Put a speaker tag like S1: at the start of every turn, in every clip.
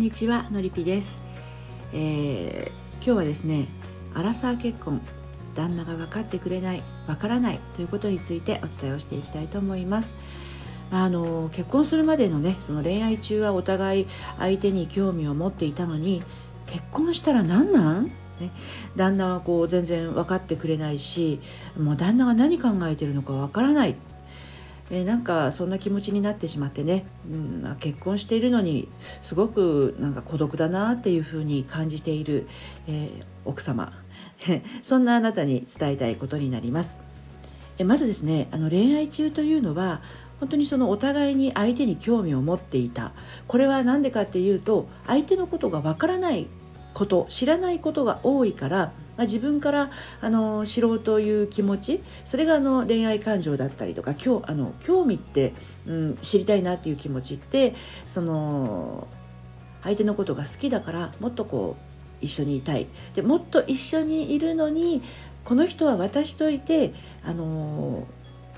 S1: んにちはのりぴです、えー、今日はですねアラサー結婚旦那が分かってくれない分からないということについてお伝えをしていきたいと思います。あの結婚するまでのねその恋愛中はお互い相手に興味を持っていたのに結婚したら何なん？ね、旦那はこう全然分かってくれないしもう旦那が何考えてるのか分からない。えー、なんかそんな気持ちになってしまってね、うん、結婚しているのにすごくなんか孤独だなっていうふうに感じている、えー、奥様。そんなあなたに伝えたいことになります。えまずですねあの恋愛中というのは本当にそのお互いに相手に興味を持っていた。これは何でかっていうと相手のことがわからないこと知らないことが多いからまあ、自分からあの知ろうという気持ちそれがあの恋愛感情だったりとか興あの興味って、うん、知りたいなっていう気持ちってその相手のことが好きだからもっとこう一緒にいたい。でもっと一緒にいるのにこの人は私といてあの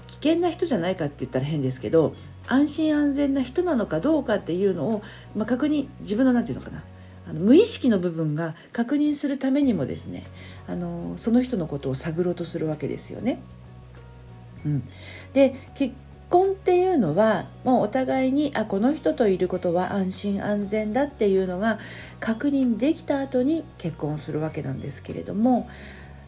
S1: 危険な人じゃないかって言ったら変ですけど安心安全な人なのかどうかっていうのを、まあ、確認自分の何て言うのかなあの無意識の部分が確認するためにもですねあのその人のことを探ろうとするわけですよね。うん、で結婚っていうのはもうお互いにあこの人といることは安心安全だっていうのが確認できた後に結婚するわけなんですけれども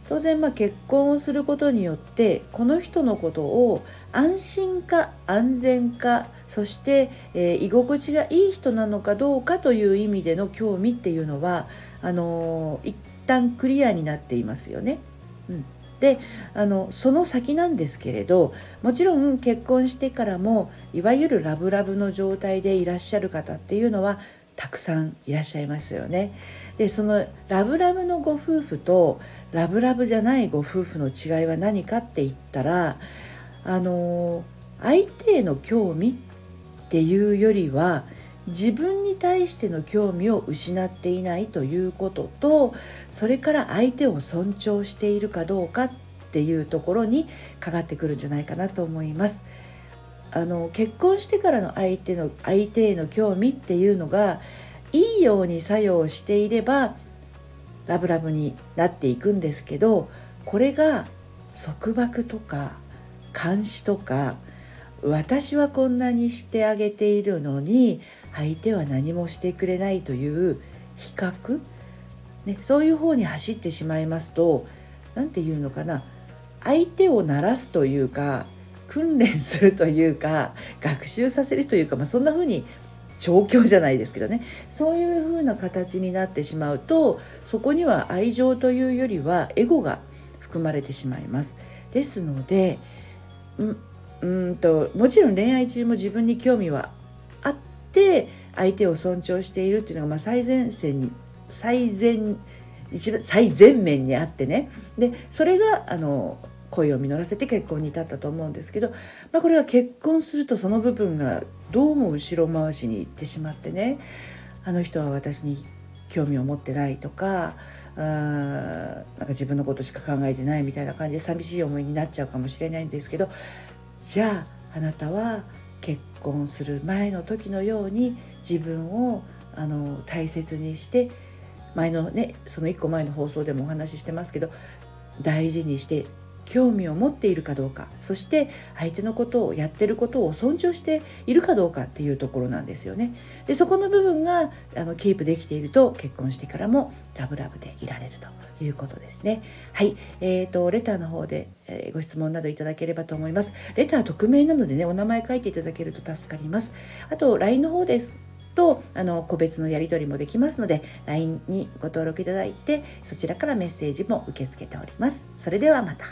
S1: 当然まあ結婚をすることによってこの人のことを安心か安全かそして、えー、居心地がいい人なのかどうかという意味での興味っていうのはあのー、一旦クリアになっていますよね。うんであのその先なんですけれどもちろん結婚してからもいわゆるラブラブの状態でいらっしゃる方っていうのはたくさんいらっしゃいますよね。でそのラブラブのご夫婦とラブラブじゃないご夫婦の違いは何かって言ったらあの相手への興味っていうよりは自分に対しての興味を失っていないということとそれから相手を尊重しているかどうかっていうところにかかってくるんじゃないかなと思います。あの結婚してからの相手の相手への興味っていうのがいいように作用していればラブラブになっていくんですけどこれが束縛とか監視とか私はこんなにしてあげているのに相手は何もしてくれないという比較、ね、そういう方に走ってしまいますと何て言うのかな相手を鳴らすというか訓練するというか学習させるというか、まあ、そんな風に調教じゃないですけどねそういう風な形になってしまうとそこには愛情というよりはエゴが含まれてしまいます。ですのでうんともちろん恋愛中も自分に興味はあって相手を尊重しているっていうのが、まあ、最前線に最善一番最前面にあってね。でそれがあの恋を実らせて結婚に至ったと思うんですけど、まあ、これは結婚するとその部分がどうも後ろ回しに行ってしまってね。あの人は私に興味を持ってないとかあなんか自分のことしか考えてないみたいな感じで寂しい思いになっちゃうかもしれないんですけどじゃああなたは結婚する前の時のように自分をあの大切にして前のねその1個前の放送でもお話ししてますけど大事にして興味を持っているかどうかそして相手のことをやってることを尊重しているかどうかっていうところなんですよね。でそこの部分があのキープできていると結婚してからもラブラブでいられるということですね。はい、えーと、レターの方で、えー、ご質問などいただければと思います。レター匿名なのでねお名前書いていただけると助かります。あと LINE の方ですとあの個別のやり取りもできますので LINE にご登録いただいてそちらからメッセージも受け付けております。それではまた。